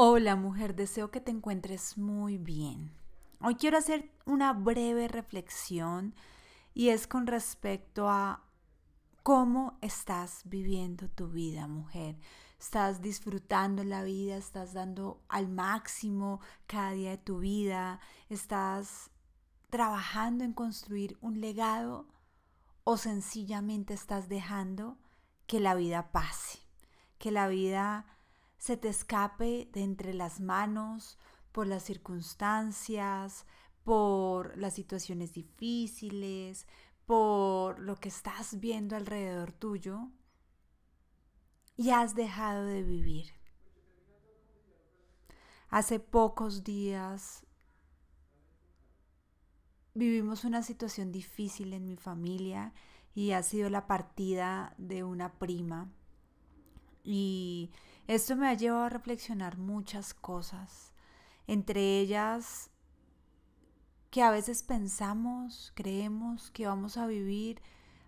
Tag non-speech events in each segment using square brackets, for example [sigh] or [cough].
Hola mujer, deseo que te encuentres muy bien. Hoy quiero hacer una breve reflexión y es con respecto a cómo estás viviendo tu vida, mujer. Estás disfrutando la vida, estás dando al máximo cada día de tu vida, estás trabajando en construir un legado o sencillamente estás dejando que la vida pase, que la vida se te escape de entre las manos por las circunstancias, por las situaciones difíciles, por lo que estás viendo alrededor tuyo y has dejado de vivir. Hace pocos días vivimos una situación difícil en mi familia y ha sido la partida de una prima. Y esto me ha llevado a reflexionar muchas cosas, entre ellas que a veces pensamos, creemos que vamos a vivir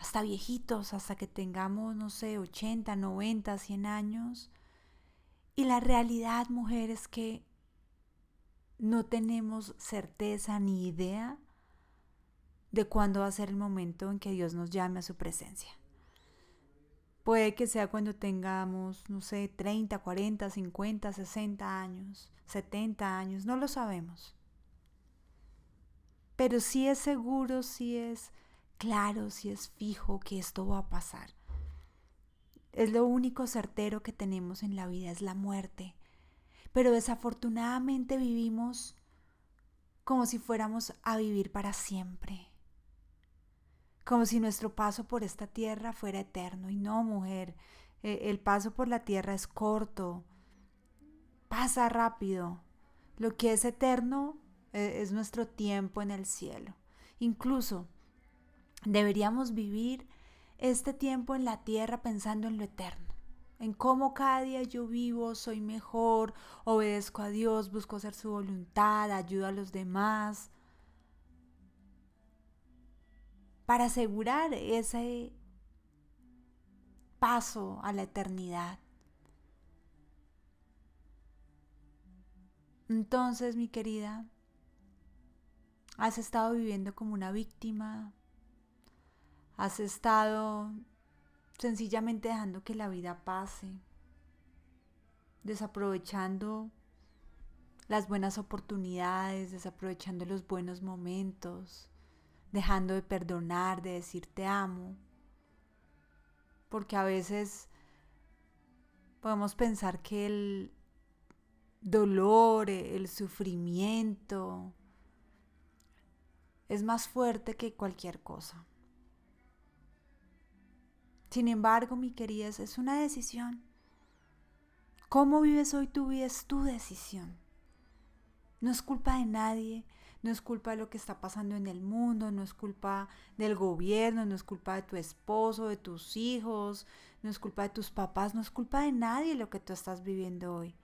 hasta viejitos, hasta que tengamos, no sé, 80, 90, 100 años. Y la realidad, mujer, es que no tenemos certeza ni idea de cuándo va a ser el momento en que Dios nos llame a su presencia. Puede que sea cuando tengamos, no sé, 30, 40, 50, 60 años, 70 años, no lo sabemos. Pero sí es seguro, sí es claro, sí es fijo que esto va a pasar. Es lo único certero que tenemos en la vida, es la muerte. Pero desafortunadamente vivimos como si fuéramos a vivir para siempre como si nuestro paso por esta tierra fuera eterno. Y no, mujer, e, el paso por la tierra es corto, pasa rápido. Lo que es eterno e, es nuestro tiempo en el cielo. Incluso deberíamos vivir este tiempo en la tierra pensando en lo eterno, en cómo cada día yo vivo, soy mejor, obedezco a Dios, busco hacer su voluntad, ayudo a los demás, para asegurar ese paso a la eternidad. Entonces, mi querida, has estado viviendo como una víctima, has estado sencillamente dejando que la vida pase, desaprovechando las buenas oportunidades, desaprovechando los buenos momentos, dejando de perdonar, de decir te amo. Porque a veces podemos pensar que el dolor, el sufrimiento es más fuerte que cualquier cosa. Sin embargo, mi querida, es una decisión. Cómo vives hoy tu vida es tu decisión. No es culpa de nadie, no es culpa de lo que está pasando en el mundo, no es culpa del gobierno, no es culpa de tu esposo, de tus hijos, no es culpa de tus papás, no es culpa de nadie lo que tú estás viviendo hoy.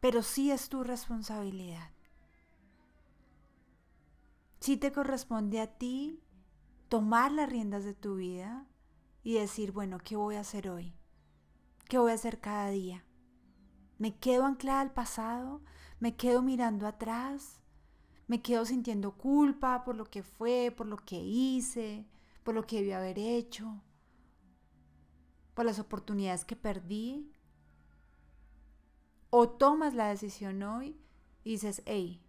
Pero sí es tu responsabilidad. Sí te corresponde a ti tomar las riendas de tu vida y decir, bueno, ¿qué voy a hacer hoy? ¿Qué voy a hacer cada día? ¿Me quedo anclada al pasado? Me quedo mirando atrás, me quedo sintiendo culpa por lo que fue, por lo que hice, por lo que debí haber hecho, por las oportunidades que perdí. O tomas la decisión hoy y dices, hey,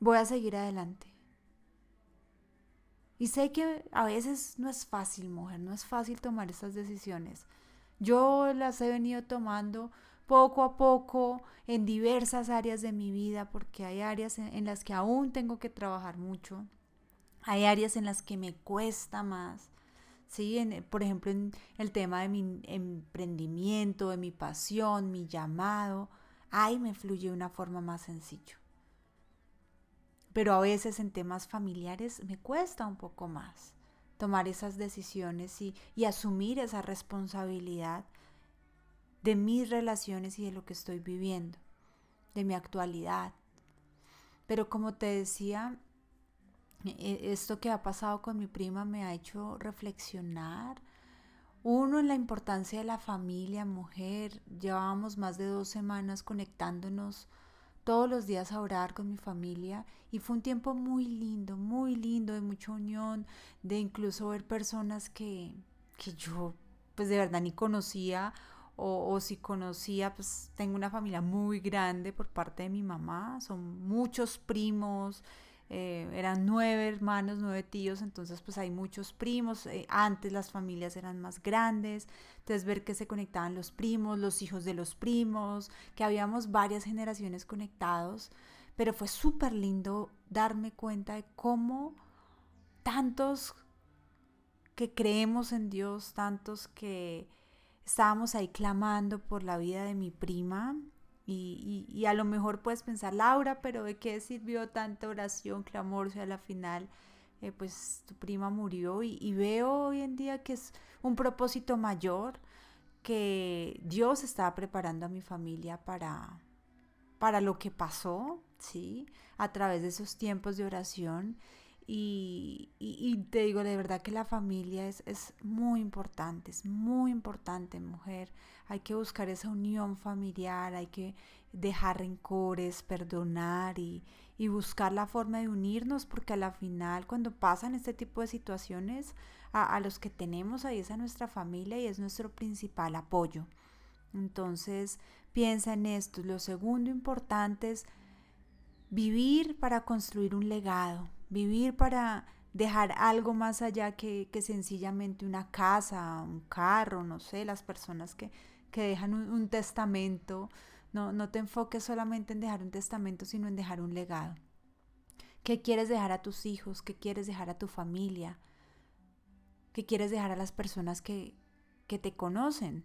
voy a seguir adelante. Y sé que a veces no es fácil, mujer, no es fácil tomar estas decisiones. Yo las he venido tomando poco a poco en diversas áreas de mi vida, porque hay áreas en, las que aún tengo que trabajar mucho, hay áreas en las que me cuesta más. ¿sí? por ejemplo, en el tema de mi emprendimiento, de mi pasión, mi llamado, ahí me fluye de una forma más sencilla. Pero a veces en temas familiares me cuesta un poco más tomar esas decisiones y, y asumir esa responsabilidad de mis relaciones y de lo que estoy viviendo, de mi actualidad. Pero como te decía, e, esto que ha pasado con mi prima me ha hecho reflexionar Uno en la importancia de la familia, mujer. Llevábamos más de dos semanas conectándonos todos los días a orar con mi familia y fue un tiempo muy lindo, muy lindo, de mucha unión, de incluso ver personas que, que yo pues de verdad ni conocía o, o, si conocía, pues tengo una familia muy grande por parte de mi mamá, son muchos primos, eh, eran nueve hermanos, nueve tíos, entonces pues hay muchos primos, eh, antes las familias eran más grandes, entonces ver que se conectaban los primos, los hijos de los primos, que habíamos varias generaciones conectados, pero fue súper lindo darme cuenta de cómo tantos que creemos en Dios, tantos que estábamos ahí clamando por la vida de mi prima, y, a lo mejor puedes pensar, Laura, pero ¿de qué sirvió tanta oración, clamor, si a la final eh, pues tu prima murió? Y, y, veo hoy en día que es un propósito mayor, que Dios estaba preparando a mi familia para, para lo que pasó, ¿sí? A través de esos tiempos de oración. Y, y, te digo de verdad que la familia es, es, muy importante, es muy importante, mujer. Hay que buscar esa unión familiar, hay que dejar rencores, perdonar y, y buscar la forma de unirnos, porque a la final, cuando pasan este tipo de situaciones, a, a los que tenemos ahí es a nuestra familia y es nuestro principal apoyo. Entonces, piensa en esto. Lo segundo importante es vivir para construir un legado vivir para dejar algo más allá que, sencillamente una casa, un carro, no sé, las personas que, dejan un, testamento. No, no te enfoques solamente en dejar un testamento, sino en dejar un legado. ¿Qué quieres dejar a tus hijos? ¿Qué quieres dejar a tu familia? ¿Qué quieres dejar a las personas que, que te conocen?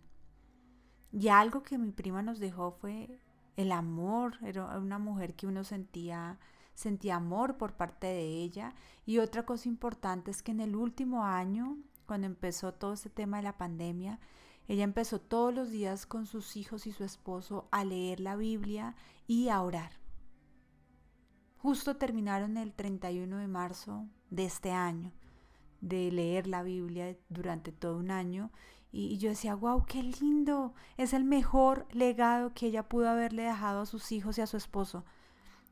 Y algo que mi prima nos dejó fue el amor. Era una mujer que uno sentía sentí amor por parte de ella. Y otra cosa importante es que en el último año, cuando empezó todo este tema de la pandemia, ella empezó todos los días con sus hijos y su esposo a leer la Biblia y a orar. Justo terminaron el 31 de marzo de este año de leer la Biblia durante todo un año y, yo decía, wow, qué lindo, es el mejor legado que ella pudo haberle dejado a sus hijos y a su esposo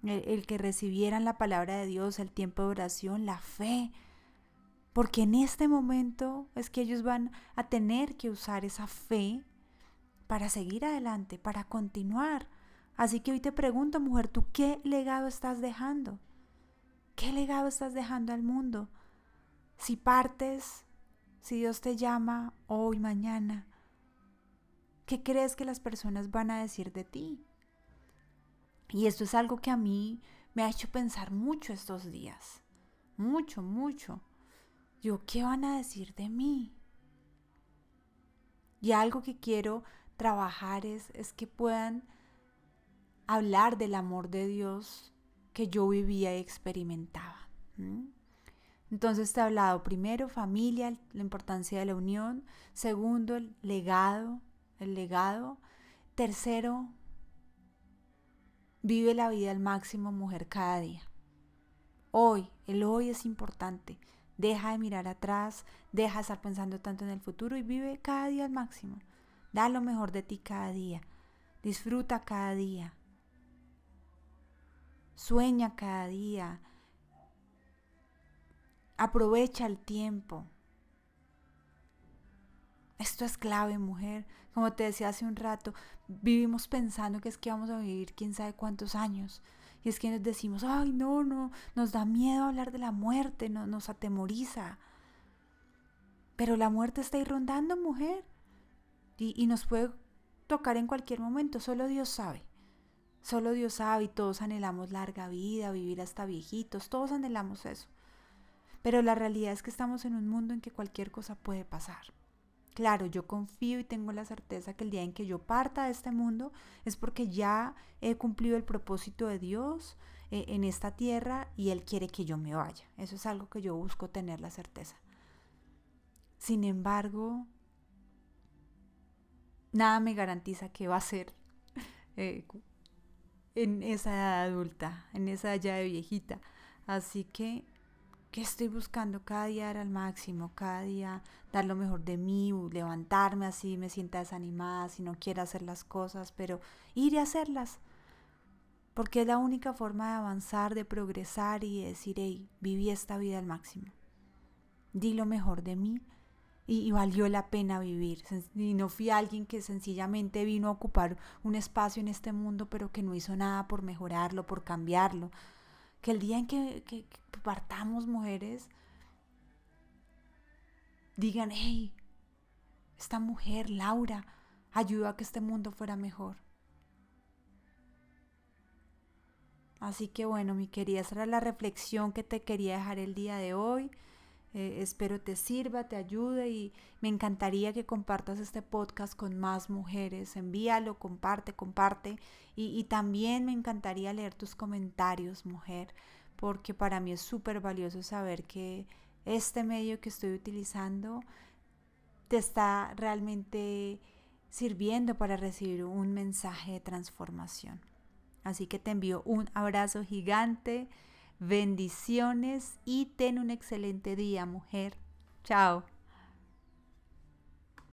el, que recibieran la palabra de Dios, el tiempo de oración, la fe. Porque en este momento es que ellos van a tener que usar esa fe para seguir adelante, para continuar. Así que hoy te pregunto, mujer, ¿tú qué legado estás dejando? ¿Qué legado estás dejando al mundo? Si partes, si Dios te llama hoy, mañana, ¿qué crees que las personas van a decir de ti? Y esto es algo que a mí me ha hecho pensar mucho estos días. Mucho, mucho. Yo, ¿qué van a decir de mí? Y algo que quiero trabajar es, es que puedan hablar del amor de Dios que yo vivía y experimentaba. Entonces te he hablado primero familia, la importancia de la unión, segundo el legado, el legado, tercero Vive la vida al máximo, mujer, cada día. Hoy, el hoy es importante. Deja de mirar atrás, deja de estar pensando tanto en el futuro y vive cada día al máximo. Da lo mejor de ti cada día. Disfruta cada día. Sueña cada día. Aprovecha el tiempo. Esto es clave, mujer. Como te decía hace un rato, vivimos pensando que es que vamos a vivir quién sabe cuántos años. Y es que nos decimos, ay, no, no, nos da miedo hablar de la muerte, no, nos atemoriza. Pero la muerte está ahí rondando, mujer. Y, y nos puede tocar en cualquier momento, solo Dios sabe. Solo Dios sabe y todos anhelamos larga vida, vivir hasta viejitos, todos anhelamos eso. Pero la realidad es que estamos en un mundo en que cualquier cosa puede pasar. Claro, yo confío y tengo la certeza que el día en que yo parta de este mundo es porque ya he cumplido el propósito de Dios eh, en esta tierra y Él quiere que yo me vaya. Eso es algo que yo busco tener la certeza. Sin embargo, nada me garantiza que va a ser [laughs] eh, en esa edad adulta, en esa edad ya de viejita. Así que ¿Qué estoy buscando? Cada día dar al máximo, cada día dar lo mejor de mí, levantarme así, me sienta desanimada, si no quiero hacer las cosas, pero ir a hacerlas. Porque es la única forma de avanzar, de progresar y de decir, hey, viví esta vida al máximo. Di lo mejor de mí y, valió la pena vivir. Y no fui alguien que sencillamente vino a ocupar un espacio en este mundo, pero que no hizo nada por mejorarlo, por cambiarlo que el día en que, partamos mujeres, digan, hey, esta mujer, Laura, ayudó a que este mundo fuera mejor. Así que bueno, mi querida, esa era la reflexión que te quería dejar el día de hoy. Eh, espero te sirva, te ayude y me encantaría que compartas este podcast con más mujeres. Envíalo, comparte, comparte. Y, y también me encantaría leer tus comentarios, mujer, porque para mí es súper valioso saber que este medio que estoy utilizando te está realmente sirviendo para recibir un mensaje de transformación. Así que te envío un abrazo gigante Bendiciones y ten un excelente día, mujer. Chao.